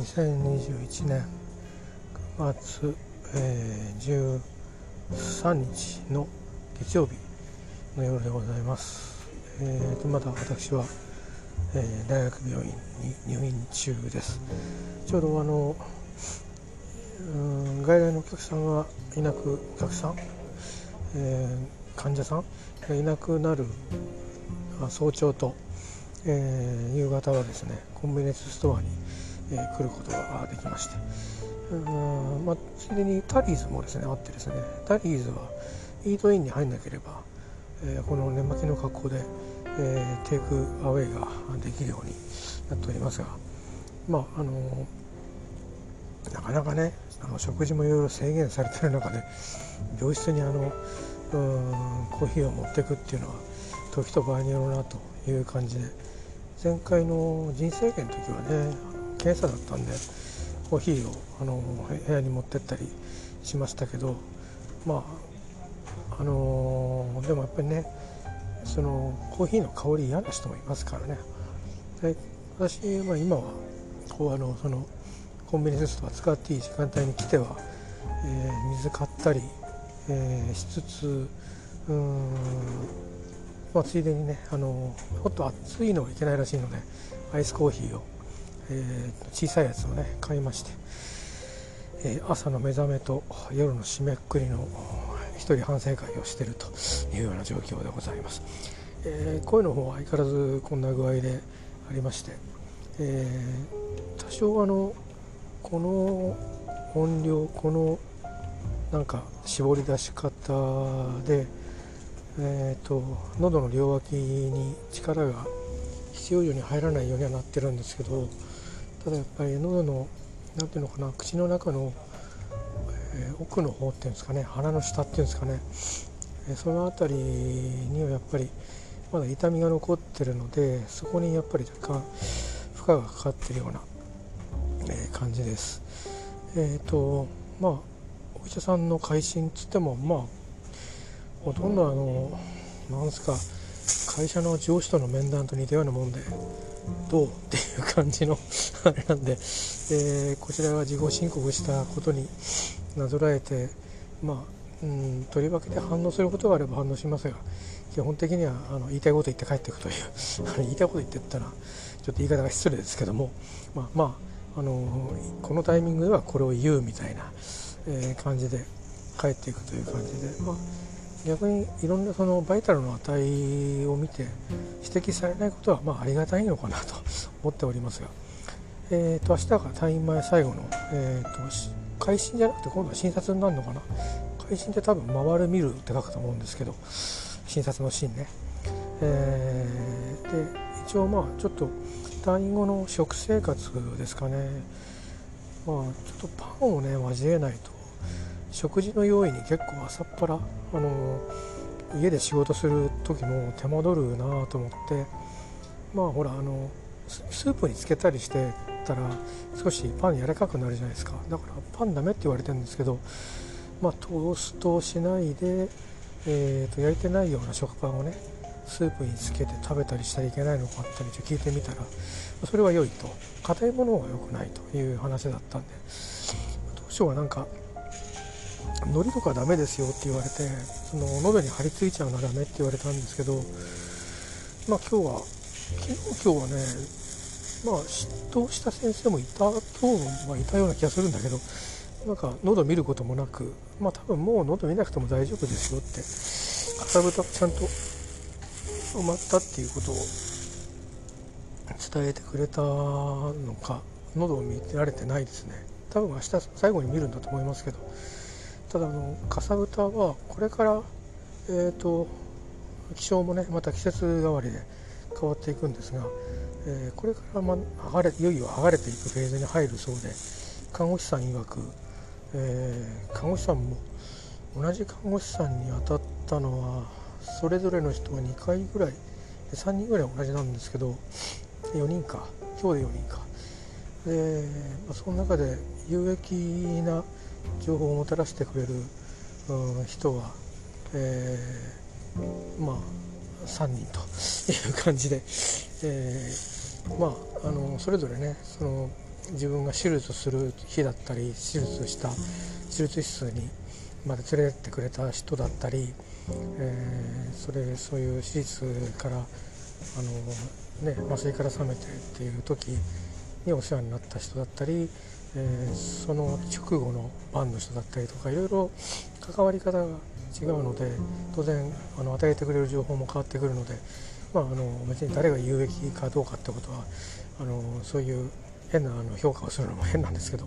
2021年9月、えー、13日の月曜日の夜でございます、えー、とまだ私は、えー、大学病院に入院中です。ちょうどあのうん外来のお客さんがいなくお客さん、えー、患者さんがいなくなる早朝とえー、夕方はですねコンビニエンスストアに、えー、来ることができましてうんまあ、ついでにタリーズもですねあってですねタリーズはイートインに入んなければ、えー、この年末の格好で、えー、テイクアウェイができるようになっておりますがまああのなかなかねあの食事もいろいろ制限されてる中で病室にあのうんコーヒーを持っていくっていうのは時と場合によるなという感じで。前回の人生験の時はね検査だったんでコーヒーをあの部屋に持ってったりしましたけどまああのでもやっぱりねそのコーヒーの香り嫌な人もいますからね。で私は今はこうあのそのコンビニエンスストア使っていい時間帯に来ては、えー、水買ったり、えー、しつつうんまあ、ついでにねあのもっと熱いのはいけないらしいのでアイスコーヒーを、えー、小さいやつをね買いまして、えー、朝の目覚めと夜の締めくくりの一人反省会をしているというような状況でございます、えー、声の方は相変わらずこんな具合でありまして、えー、多少あのこの音量このなんか絞り出し方でえーと、喉の両脇に力が必要以上に入らないようにはなってるんですけどただやっぱり喉の何ていうのかな口の中の、えー、奥の方っていうんですかね鼻の下っていうんですかね、えー、その辺りにはやっぱりまだ痛みが残ってるのでそこにやっぱり若干負荷がかかってるような、えー、感じです。えっ、とまあお医者さんの会心っつってもまあほとんどあのなんすか会社の上司との面談と似たようなもんでどう？っていう感じのあれなんで、えー、こちらが自己申告したことになぞらえてまあうんとりわけで反応することがあれば反応しますが基本的にはあの言いたいこと言って帰っていくという言いたいこと言ってったらちょっと言い方が失礼ですけどもまあまああのこのタイミングではこれを言うみたいな、えー、感じで帰っていくという感じでまあ逆にいろんなそのバイタルの値を見て指摘されないことはまあありがたいのかなと思っておりますが、えー、と明日が退院前最後の、えー、と会心じゃなくて今度は診察になるのかな。会心って多分回る見るって書くと思うんですけど診察のシーンね、えー、で一応まあちょっと退院後の食生活ですかね。まあちょっとパンをね交えないと。食事の用意に結構朝っぱらあの家で仕事する時も手間取るなと思ってまあほらあのスープにつけたりしてたら少しパン柔らかくなるじゃないですか。だからパンダメって言われてるんですけどまあトーストをしないで、えー、と焼いてないような食パンをねスープにつけて食べたりしたらいけないのかって聞いてみたらそれは良いと。硬いものが良くないという話だったんで当初はなんか海苔とかダメですよって言われてその喉に張り付いちゃうのはダメって言われたんですけどまあ今日は昨日今日はねまあ嫉妬した先生もいた今日はいたような気がするんだけどなんか喉見ることもなくまあ多分もう喉見なくても大丈夫ですよってかさぶたちゃんと埋まったっていうことを伝えてくれたのか喉を見てられてないですね。多分明日最後に見るんだと思いますけど。ただあのかさぶたはこれからえっ、ー、と気象もねまた季節変わりで変わっていくんですが、えー、これからま剥がれいよいよ剥がれていくフェーズに入るそうで看護師さん曰く、えー、看護師さんも同じ看護師さんに当たったのはそれぞれの人は2回ぐらい3人ぐらい同じなんですけど4人か今日で4人か。で、まあ、その中で有益な情報をもたらしてくれる、うん、人は、えー、まあ3人という感じで、えまああのそれぞれねその自分が手術する日だったり手術した手術室にまで連れてってくれた人だったり、えー、それそういう手術からあの、ね、麻酔から覚めてっていう時にお世話になった人だったり、えー、その直後の番の人だったりとかいろいろ関わり方が違うので当然あの与えてくれる情報も変わってくるので、まあ、あの別に誰が有益かどうかってことはあのそういう変なあの評価をするのも変なんですけど、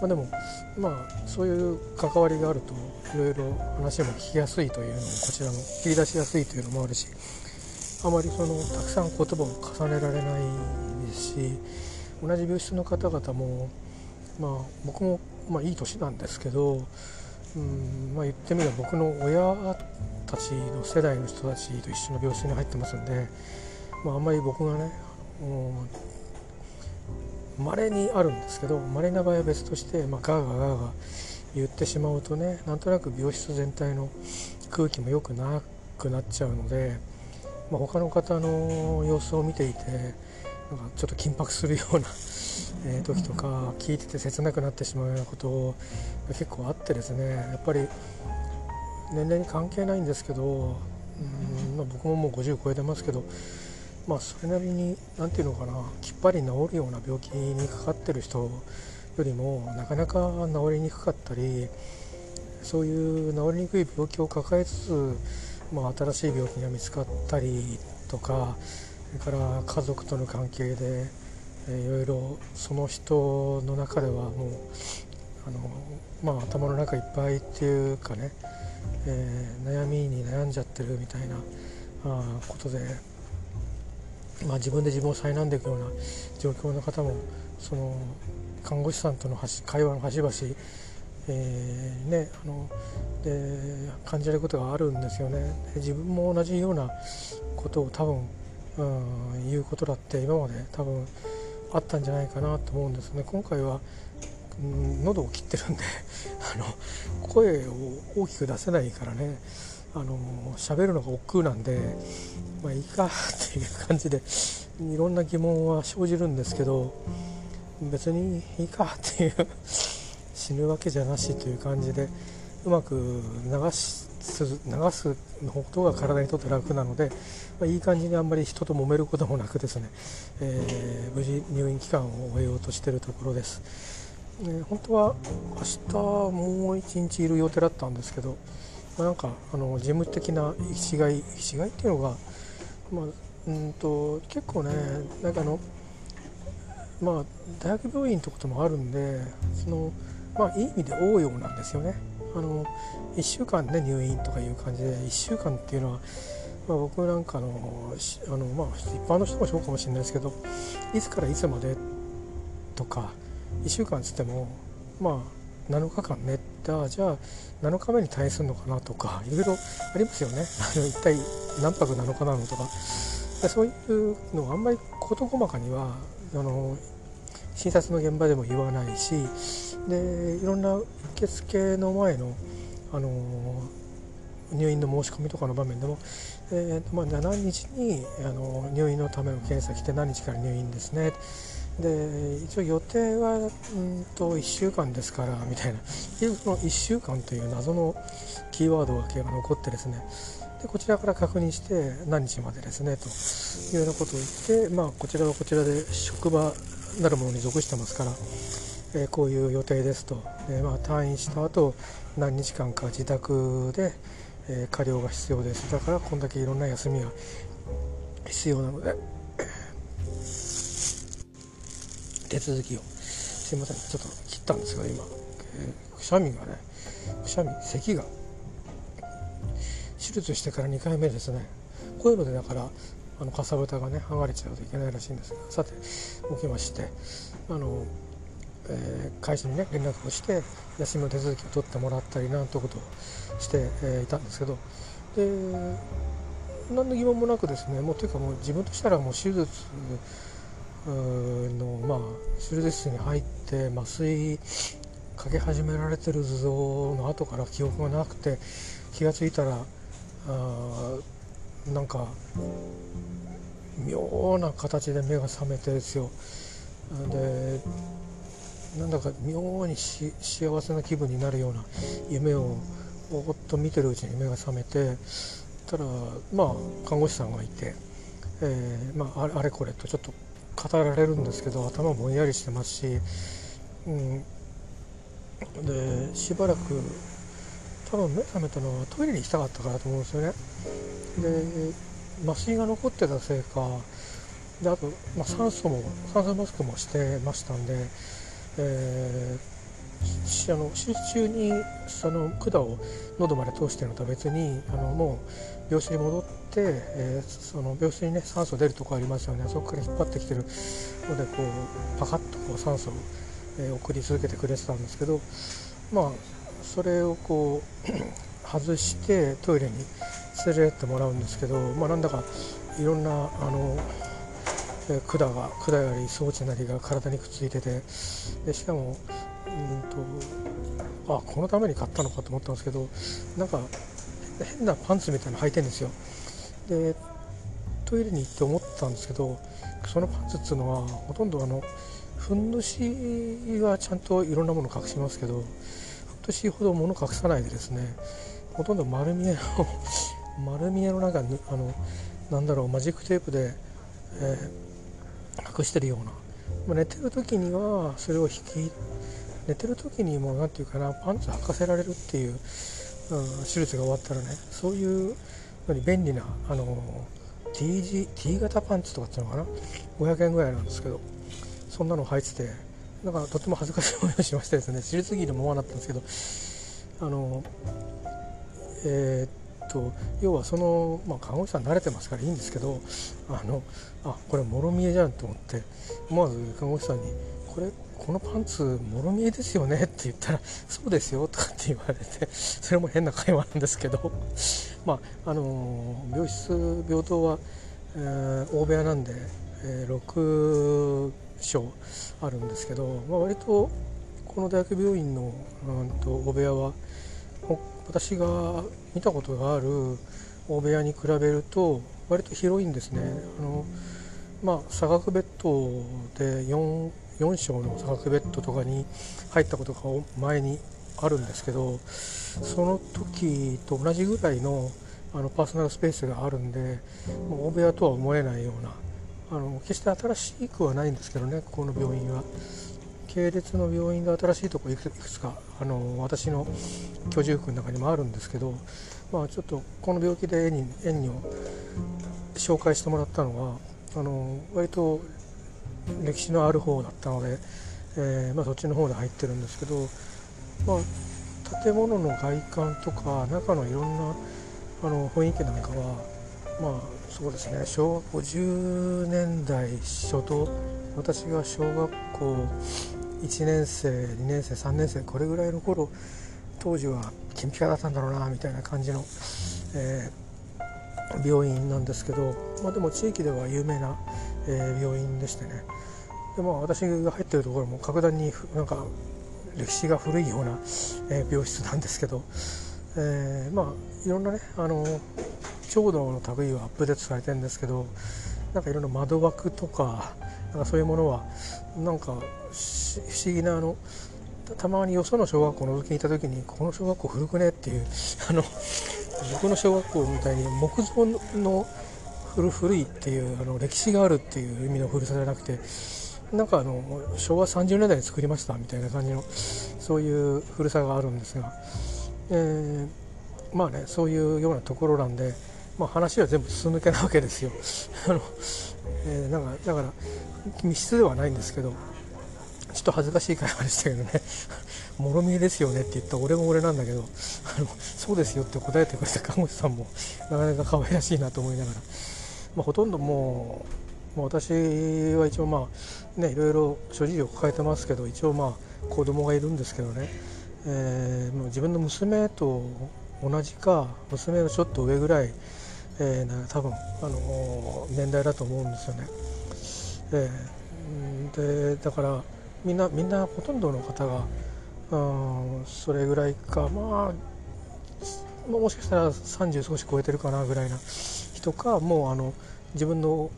まあ、でもまあそういう関わりがあるといろいろ話も聞きやすいというのもこちらも切り出しやすいというのもあるしあまりそのたくさん言葉を重ねられないですし同じ病室の方々もまあ僕もまあいい年なんですけどうんまあ言ってみれば僕の親たちの世代の人たちと一緒の病室に入ってますんで、まあ、あんまり僕がね稀にあるんですけど稀な場合は別として、まあ、ガーガーガーガー言ってしまうとねなんとなく病室全体の空気も良くなくなっちゃうので、まあ、他の方の様子を見ていてなんかちょっと緊迫するようなえ時とか聞いてて切なくなってしまうようなこと結構あってですねやっぱり年齢に関係ないんですけどうん、まあ、僕ももう50超えてますけどまあそれなりに何て言うのかなきっぱり治るような病気にかかってる人よりもなかなか治りにくかったりそういう治りにくい病気を抱えつつ、まあ、新しい病気が見つかったりとかそれから家族との関係で、えー、いろいろその人の中ではもうあの、まあ、頭の中いっぱいっていうかね、えー、悩みに悩んじゃってるみたいなあことでまあ、自分で自分を苛んでいくような状況の方もその看護師さんとの会話の端々、えー、ね、あので感じられることがあるんですよね。自分も同じようなことを多分、うん、言うことだって今まで多分あったんじゃないかなと思うんですね。今回は、うん、喉を切ってるんで あの声を大きく出せないからねあの喋るのが億劫なんでまあいいかっていう感じでいろんな疑問は生じるんですけど別にいいかっていう死ぬわけじゃなしという感じでうまく流す流すことが体にとって楽なので、まあ、いい感じにあんまり人と揉めることもなくですね、えー、無事入院期間を終えようとしているところです、えー、本当は明日もう一日いる予定だったんですけどまあ、なんかあの事務的な一概一概っていうのが、まあ、うんと結構ねなんかあのまあ大学病院ってこともあるんでそのまあいい意味で応用なんですよね。あの1週間ね入院とかいう感じで1週間っていうのは、まあ、僕なんかのあの、まあ、一般の人もそうかもしれないですけどいつからいつまでとか1週間つってもまあ7日間ね。ったじゃあ7日目に退院するのかなとかいろいろありますよね。一体何泊7日なのとか。そういうのをあんまり事細かにはあの診察の現場でも言わないしでいろんな受付の前のあの入院の申し込みとかの場面でも、えーまあ、何日にあの入院のための検査来て何日から入院ですね。で一応予定はうんと1週間ですからみたいな。その1週間という謎のキーワードが残ってですね。でこちらから確認して何日までですねというようなことを言って、まあ、こちらはこちらで職場なるものに属してますから、え、こういう予定ですと。で、まあ、退院した後何日間か自宅で、えー、過料が必要です。だからこんだけいろんな休みが必要なので手続きを。すいません。ちょっと切ったんですが今、え、くしゃみがねくしゃみ咳が。手術してから2回目ですね。こういうのでだからあのかさぶたがね剥がれちゃうといけないらしいんですが。さて起きまして。あの、えー、会社にね連絡をして休みの手続きを取ってもらったりなんてことをして、えー、いたんですけどで何の疑問もなくですねもうというかもう自分としたらもう手術のまあ手術室に入って麻酔かけ始められてる図像の後から記憶がなくて気が付いたらあなんか妙な形で目が覚めてですよ。でなんだか妙に幸せな気分になるような夢をぼーっと見てるうちに目が覚めてたらまあ看護師さんがいて、えー、まあ、あれこれとちょっと語られるんですけど頭ぼんやりしてますし、うん、でしばらく多分目覚めたのはトイレに行きたかったからと思うんですよね。で麻酔が残ってたせいかであと、まあ、酸素も酸素マスクもしてましたんで、えー、あの手術中にその管を喉まで通してるのとは別にあのもう病室に戻って、えー、その病室にね酸素出るとこありますよね。そこから引っ張ってきてるのでこうパカッとこう酸素を、えー、送り続けてくれてたんですけどまあそれをこう 外してトイレに連れてってもらうんですけど、まあ、なんだかいろんなあの管が管やり装置なりが体にくっついててでしかもうんとあこのために買ったのかと思ったんですけどなんか変なパンツみたいなの履いてるんですよ。でトイレに行って思ったんですけどそのパンツっていうのはほとんどあのふんどしはちゃんといろんなもの隠しますけどふんどしほど物隠さないでですねほとんど丸見えの 丸見えのなんかあのなんだろうマジックテープで、えー、隠してるような、ま、寝てる時にはそれを引き寝てる時にも何て言うかなパンツ履かせられるっていう、うん、手術が終わったらねそういうのに便利なあの T, G T 型パンツとかっていうのかな？500円ぐらいなんですけどそんなの履いててなんかとっても恥ずかしい思いをしましてですね手術着のままだったんですけどあのえー、と要はその、まあ、看護師さん慣れてますからいいんですけどあのあこれもろ見えじゃんと思って思わず看護師さんに「これこのパンツもろ見えですよね」って言ったら「そうですよ」とかって言われてそれも変な会話なんですけどまああの病室病棟は、えー、大部屋なんで、えー、6床あるんですけど、まあ、割とこの大学病院の、うん、と大部屋は私が見たことがある大部屋に比べると割と広いんですね。あのまあ、差額ベッドで 4, 4床の差額ベッドとかに入ったことが前にあるんですけどその時と同じぐらいのあのパーソナルスペースがあるんで大部屋とは思えないようなあの決して新しくはないんですけどねここの病院は。系列の病院で新しいとこいくつかあの私の居住区の中にもあるんですけど、まあ、ちょっとこの病気で園に園に紹介してもらったのはあの割と歴史のある方だったので、えー、まあ、そっちの方で入ってるんですけど、まあ、建物の外観とか中のいろんなあの雰囲気なんかはまあそうですね小学校10年代初頭私が小学校1年生2年生3年生これぐらいの頃当時は金ピカだったんだろうなみたいな感じの、えー、病院なんですけど、まあ、でも地域では有名な、えー、病院でしてね。で、まあ、私が入ってるところも格段になんか歴史が古いような、えー、病室なんですけど、えー、まあいろんなねあの調度の類はアップデートされてるんですけどなんかいろんな窓枠とかなんかそういうものはなんか不思議なあのたまによその小学校の覗きに行った時にこの小学校古くねっていう あの僕の小学校みたいに木造の古古いっていうあの歴史があるっていう意味の古さじゃなくてなんかあの昭和30年代に作りましたみたいな感じのそういう古さがあるんですが、えー、まあねそういうようなところなんで、まあ、話は全部す抜けなわけですよ。あのえー、なんかだから密室ではないんですけどちょっと恥ずかしい会話でしたけどね。もろみえですよねって言った俺も俺なんだけど。そうですよって答えてくれた看護師さんもなかなか可愛らしいなと思いながら、まあ、ほとんどもうもう私は一応まあねいろいろ諸事情を抱えてますけど一応まあ子供がいるんですけどね、えー、もう自分の娘と同じか娘のちょっと上ぐらい、えー、多分、あの年代だと思うんですよね。えー、でだからみんなみんなほとんどの方が、うん、それぐらいかまあもしかしたら30少し超えてるかなぐらいな人かもうあの自分の、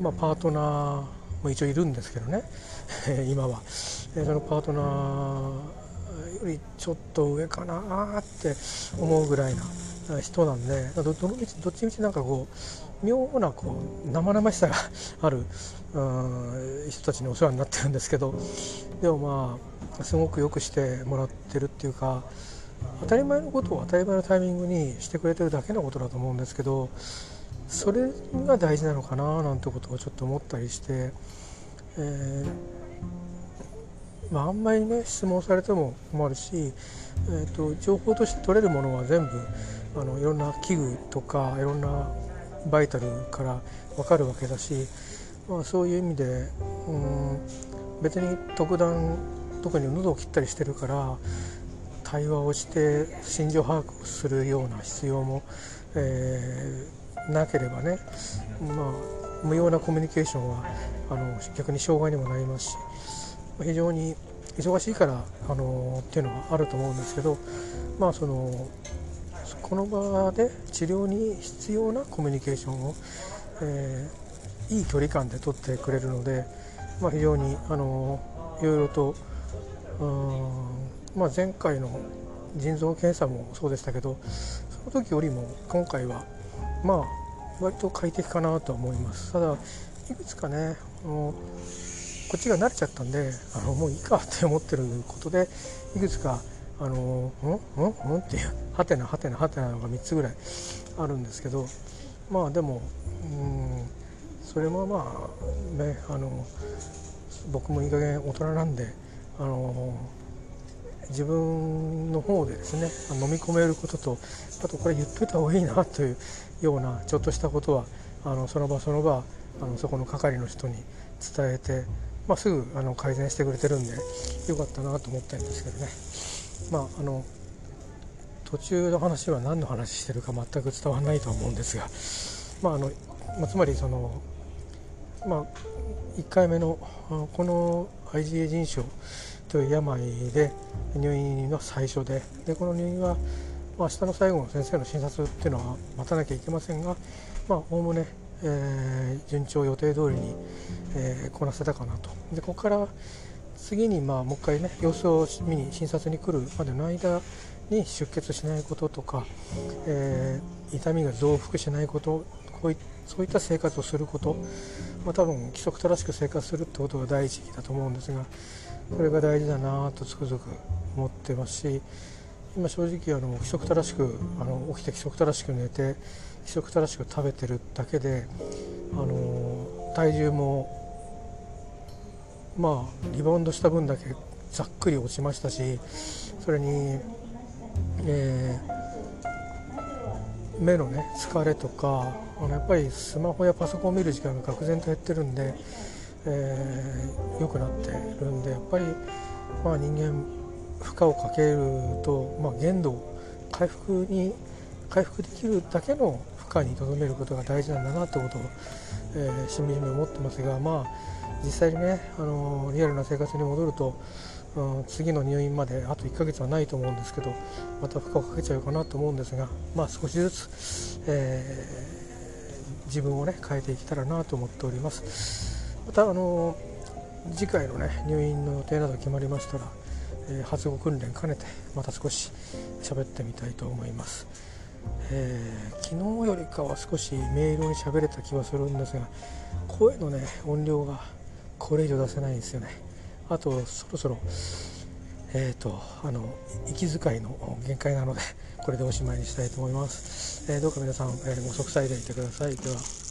まあ、パートナーも一応いるんですけどね 今は、えそのパートナーよりちょっと上かなって思うぐらいな人なんでどどのみちどっちみちなんかこう妙なこう生々しさがある 人たちにお世話になってるんですけどでもまあすごくよくしてもらってるっていうか当たり前のことを当たり前のタイミングにしてくれてるだけのことだと思うんですけどそれが大事なのかななんてことをちょっと思ったりして、えー、まあ、あんまりね質問されても困るし、えーと、情報として取れるものは全部あのいろんな器具とかいろんなバイタルから分かるわけだし、まあ、そういう意味でうん別に特段特に喉を切ったりしてるから対話をして心情把握をするような必要も、えー、なければね、まあ、無用なコミュニケーションはあの逆に障害にもなりますし。非常に忙しいからあのっていうのはあると思うんですけど、まあ、そのこの場で治療に必要なコミュニケーションを、えー、いい距離感で取ってくれるので、まあ、非常にあのいろいろとまあ、前回の腎臓検査もそうでしたけどその時よりも今回はまあ割と快適かなと思います。ただいくつかねあのこっちが慣れちゃったんであのもういいかって思ってることでいくつかあの「ん？ん？ん?」っていう「はてなはてなはてな」のが3つぐらいあるんですけどまあでもうんそれもまあねあの僕もいい加減大人なんであの自分の方でですね飲み込めることとあとこれ言っといた方がいいなというようなちょっとしたことはあのその場その場あのそこの係の人に伝えて、まあ、すぐあの改善してくれてるんでよかったなと思ってるんですけどね。まああの途中の話は何の話してるか全く伝わらないと思うんですが、まああのまあ、つまりその、まあ、1回目のこの IgA 腎症という病で入院の最初ででこの入院は、まあ、明日の最後の先生の診察っていうのは待たなきゃいけませんがおおむね、えー、順調予定通りに、えー、こなせたかなと。でここから次にまあもう一回ね様子を見に診察に来るまでの間に出血しないこととか、えー、痛みが増幅しないことこういそういった生活をすること、まあ、多分規則正しく生活するってことが第一義だと思うんですがそれが大事だなとつくづく思ってますし今正直あの規則正しくあの起きて規則正しく寝て規則正しく食べてるだけであの体重もまあリバウンドした分だけざっくり落ちましたしそれに、えー、目のね疲れとかあのやっぱりスマホやパソコンを見る時間が愕然と減ってるんでえー、くなってるんでやっぱり、まあ、人間負荷をかけると、まあ、限度回復に回復できるだけの負荷にとどめることが大事なんだなということを、えー、しみじみ思ってますが、まあ、実際にね、あのリアルな生活に戻ると、うん、次の入院まであと1ヶ月はないと思うんですけどまた負荷をかけちゃうかなと思うんですが、まあ、少しずつ、えー、自分をね変えていけたらなと思っております。またあの次回のね入院の予定など決まりましたら、え、発語訓練兼ねてまた少し喋ってみたいと思います、えー、昨日よりかは少し明瞭に喋れた気はするんですが声のね音量がこれ以上出せないんですよね。あとそろそろえーと、あの息遣いの限界なのでこれでおしまいにしたいと思います、えー、どうか皆さん、えー、ご息災でいてください。では。